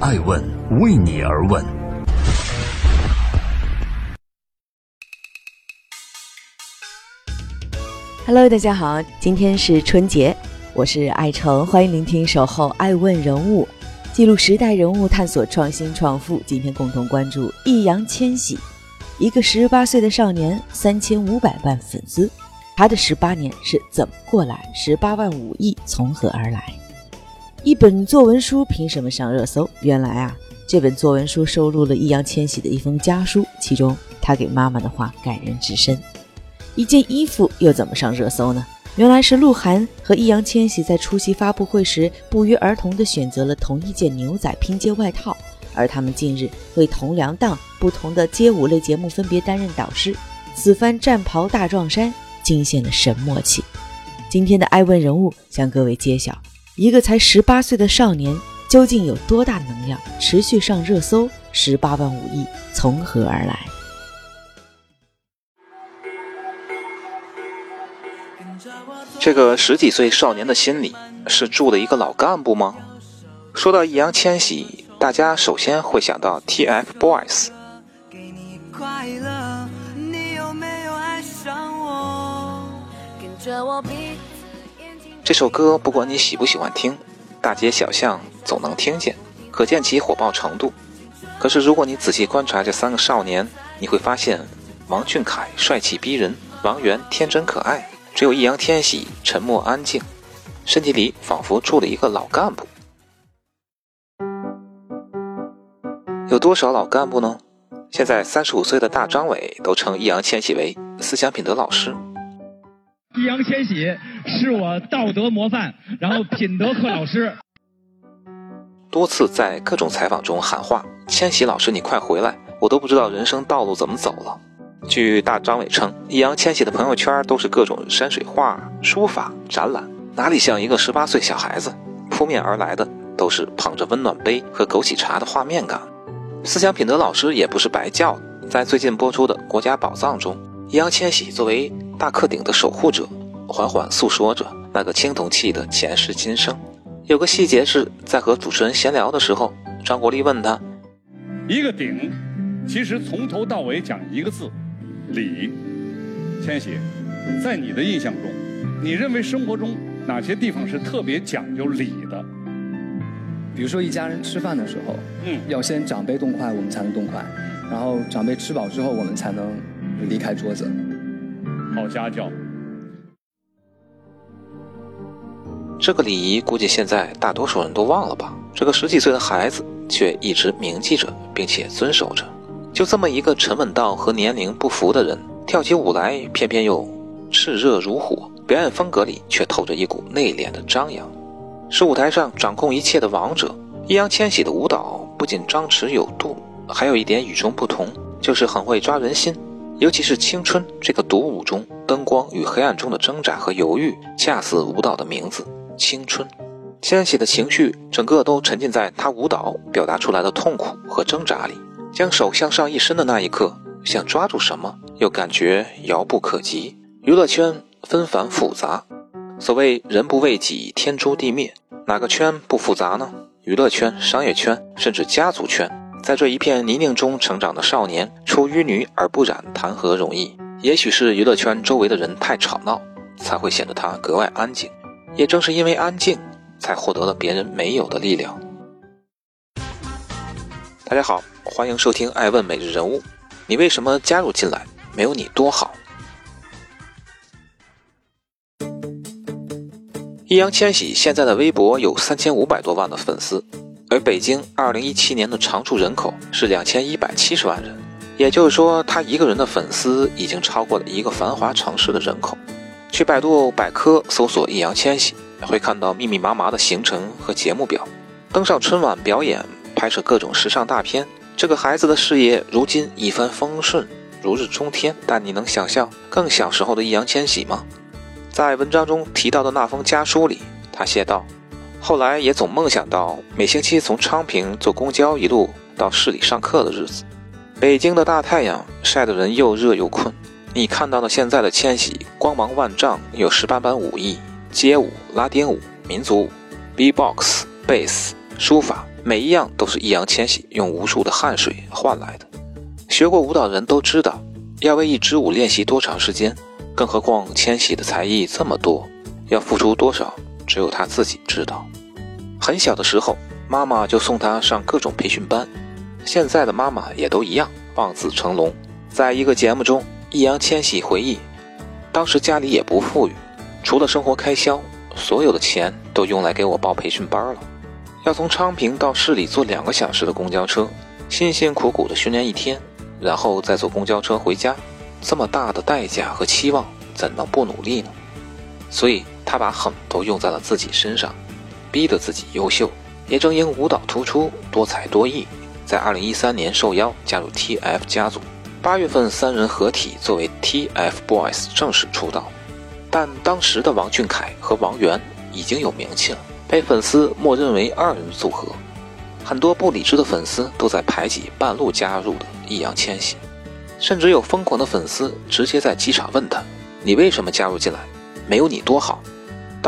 爱问为你而问。Hello，大家好，今天是春节，我是爱成，欢迎聆听《守候爱问人物》，记录时代人物，探索创新创富。今天共同关注易烊千玺，一个十八岁的少年，三千五百万粉丝。他的十八年是怎么过来？十八万五亿从何而来？一本作文书凭什么上热搜？原来啊，这本作文书收录了易烊千玺的一封家书，其中他给妈妈的话感人至深。一件衣服又怎么上热搜呢？原来是鹿晗和易烊千玺在出席发布会时不约而同地选择了同一件牛仔拼接外套，而他们近日为同梁档不同的街舞类节目分别担任导师，此番战袍大撞衫。惊现了神默契。今天的爱问人物向各位揭晓：一个才十八岁的少年究竟有多大能量，持续上热搜？十八万五亿从何而来？这个十几岁少年的心里是住了一个老干部吗？说到易烊千玺，大家首先会想到 TFBOYS。这首歌不管你喜不喜欢听，大街小巷总能听见，可见其火爆程度。可是如果你仔细观察这三个少年，你会发现，王俊凯帅气逼人，王源天真可爱，只有易烊千玺沉默安静，身体里仿佛住了一个老干部。有多少老干部呢？现在三十五岁的大张伟都称易烊千玺为思想品德老师。易烊千玺是我道德模范，然后品德课老师。多次在各种采访中喊话：“千玺老师，你快回来！”我都不知道人生道路怎么走了。据大张伟称，易烊千玺的朋友圈都是各种山水画、书法、展览，哪里像一个十八岁小孩子？扑面而来的都是捧着温暖杯和枸杞茶的画面感。思想品德老师也不是白叫，在最近播出的《国家宝藏》中，易烊千玺作为。大客顶的守护者，缓缓诉说着那个青铜器的前世今生。有个细节是在和主持人闲聊的时候，张国立问他：“一个鼎，其实从头到尾讲一个字，礼。千玺，在你的印象中，你认为生活中哪些地方是特别讲究礼的？比如说一家人吃饭的时候，嗯，要先长辈动筷，我们才能动筷，然后长辈吃饱之后，我们才能离开桌子。”好家教，这个礼仪估计现在大多数人都忘了吧？这个十几岁的孩子却一直铭记着，并且遵守着。就这么一个沉稳到和年龄不符的人，跳起舞来偏偏又炽热如火，表演风格里却透着一股内敛的张扬，是舞台上掌控一切的王者。易烊千玺的舞蹈不仅张弛有度，还有一点与众不同，就是很会抓人心。尤其是青春这个独舞中，灯光与黑暗中的挣扎和犹豫，恰似舞蹈的名字——青春。千玺的情绪整个都沉浸在他舞蹈表达出来的痛苦和挣扎里。将手向上一伸的那一刻，想抓住什么，又感觉遥不可及。娱乐圈纷繁复杂，所谓人不为己，天诛地灭，哪个圈不复杂呢？娱乐圈、商业圈，甚至家族圈。在这一片泥泞中成长的少年，出淤泥而不染，谈何容易？也许是娱乐圈周围的人太吵闹，才会显得他格外安静。也正是因为安静，才获得了别人没有的力量。大家好，欢迎收听《爱问每日人物》。你为什么加入进来？没有你多好。易烊千玺现在的微博有三千五百多万的粉丝。而北京二零一七年的常住人口是两千一百七十万人，也就是说，他一个人的粉丝已经超过了一个繁华城市的人口。去百度百科搜索易烊千玺，会看到密密麻麻的行程和节目表，登上春晚表演，拍摄各种时尚大片。这个孩子的事业如今一帆风顺，如日中天。但你能想象更小时候的易烊千玺吗？在文章中提到的那封家书里，他写道。后来也总梦想到每星期从昌平坐公交一路到市里上课的日子。北京的大太阳晒得人又热又困。你看到的现在的千玺光芒万丈，有十八般武艺：街舞、拉丁舞、民族舞、B-box、贝斯、书法、每一样都是易烊千玺用无数的汗水换来的。学过舞蹈的人都知道，要为一支舞练习多长时间，更何况千玺的才艺这么多，要付出多少，只有他自己知道。很小的时候，妈妈就送他上各种培训班。现在的妈妈也都一样，望子成龙。在一个节目中，易烊千玺回忆，当时家里也不富裕，除了生活开销，所有的钱都用来给我报培训班了。要从昌平到市里坐两个小时的公交车，辛辛苦苦的训练一天，然后再坐公交车回家，这么大的代价和期望，怎能不努力呢？所以他把狠都用在了自己身上，逼得自己优秀。也正因舞蹈突出、多才多艺，在二零一三年受邀加入 TF 家族。八月份三人合体作为 TFBOYS 正式出道，但当时的王俊凯和王源已经有名气了。被粉丝默认为二人组合，很多不理智的粉丝都在排挤半路加入的易烊千玺，甚至有疯狂的粉丝直接在机场问他：“你为什么加入进来？没有你多好。”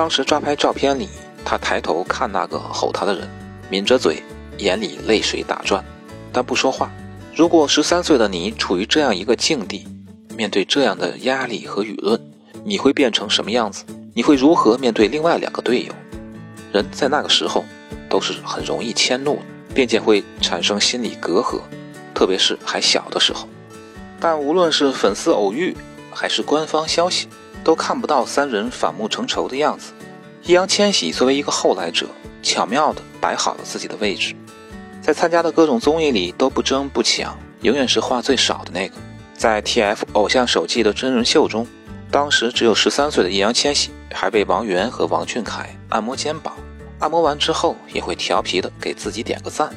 当时抓拍照片里，他抬头看那个吼他的人，抿着嘴，眼里泪水打转，但不说话。如果十三岁的你处于这样一个境地，面对这样的压力和舆论，你会变成什么样子？你会如何面对另外两个队友？人在那个时候都是很容易迁怒，并且会产生心理隔阂，特别是还小的时候。但无论是粉丝偶遇，还是官方消息，都看不到三人反目成仇的样子。易烊千玺作为一个后来者，巧妙地摆好了自己的位置，在参加的各种综艺里都不争不抢，永远是话最少的那个。在 TF 偶像手记的真人秀中，当时只有十三岁的易烊千玺。还被王源和王俊凯按摩肩膀，按摩完之后也会调皮的给自己点个赞，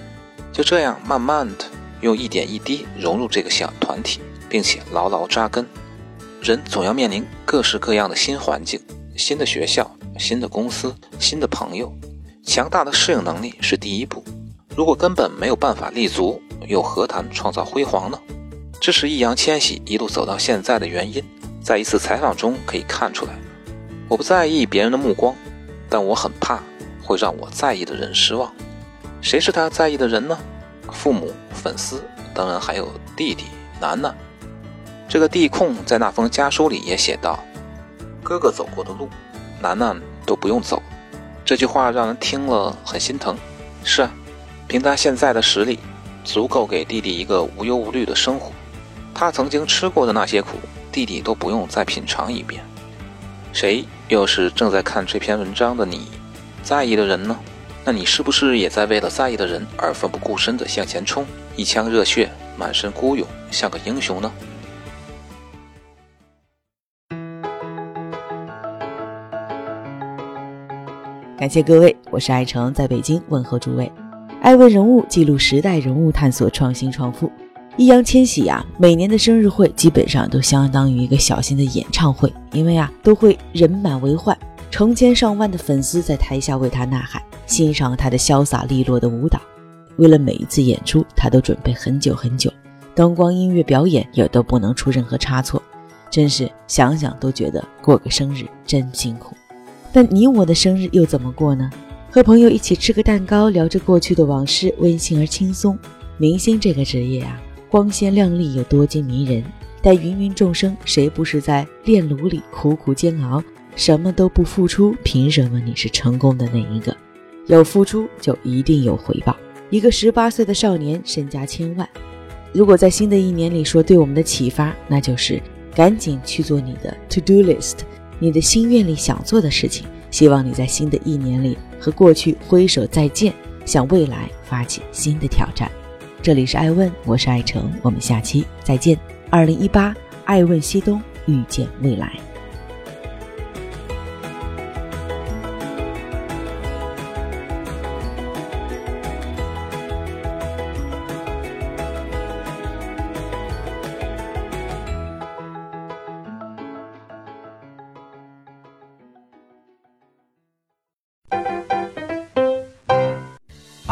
就这样慢慢的用一点一滴融入这个小团体，并且牢牢扎根。人总要面临各式各样的新环境、新的学校、新的公司、新的朋友，强大的适应能力是第一步。如果根本没有办法立足，又何谈创造辉煌呢？这是易烊千玺一路走到现在的原因，在一次采访中可以看出来。我不在意别人的目光，但我很怕会让我在意的人失望。谁是他在意的人呢？父母、粉丝，当然还有弟弟楠楠。这个地控在那封家书里也写道：“哥哥走过的路，楠楠都不用走。”这句话让人听了很心疼。是啊，凭他现在的实力，足够给弟弟一个无忧无虑的生活。他曾经吃过的那些苦，弟弟都不用再品尝一遍。谁又是正在看这篇文章的你，在意的人呢？那你是不是也在为了在意的人而奋不顾身地向前冲，一腔热血，满身孤勇，像个英雄呢？感谢各位，我是爱成，在北京问候诸位。爱问人物记录时代人物，探索创新创富。易烊千玺呀，每年的生日会基本上都相当于一个小型的演唱会，因为啊，都会人满为患，成千上万的粉丝在台下为他呐喊，欣赏他的潇洒利落的舞蹈。为了每一次演出，他都准备很久很久，灯光、音乐表演也都不能出任何差错，真是想想都觉得过个生日真辛苦。但你我的生日又怎么过呢？和朋友一起吃个蛋糕，聊着过去的往事，温馨而轻松。明星这个职业啊。光鲜亮丽又多金迷人，但芸芸众生谁不是在炼炉里苦苦煎熬？什么都不付出，凭什么你是成功的那一个？有付出就一定有回报。一个十八岁的少年身家千万，如果在新的一年里说对我们的启发，那就是赶紧去做你的 to do list，你的心愿里想做的事情。希望你在新的一年里和过去挥手再见，向未来发起新的挑战。这里是爱问，我是爱成，我们下期再见。二零一八，爱问西东，遇见未来。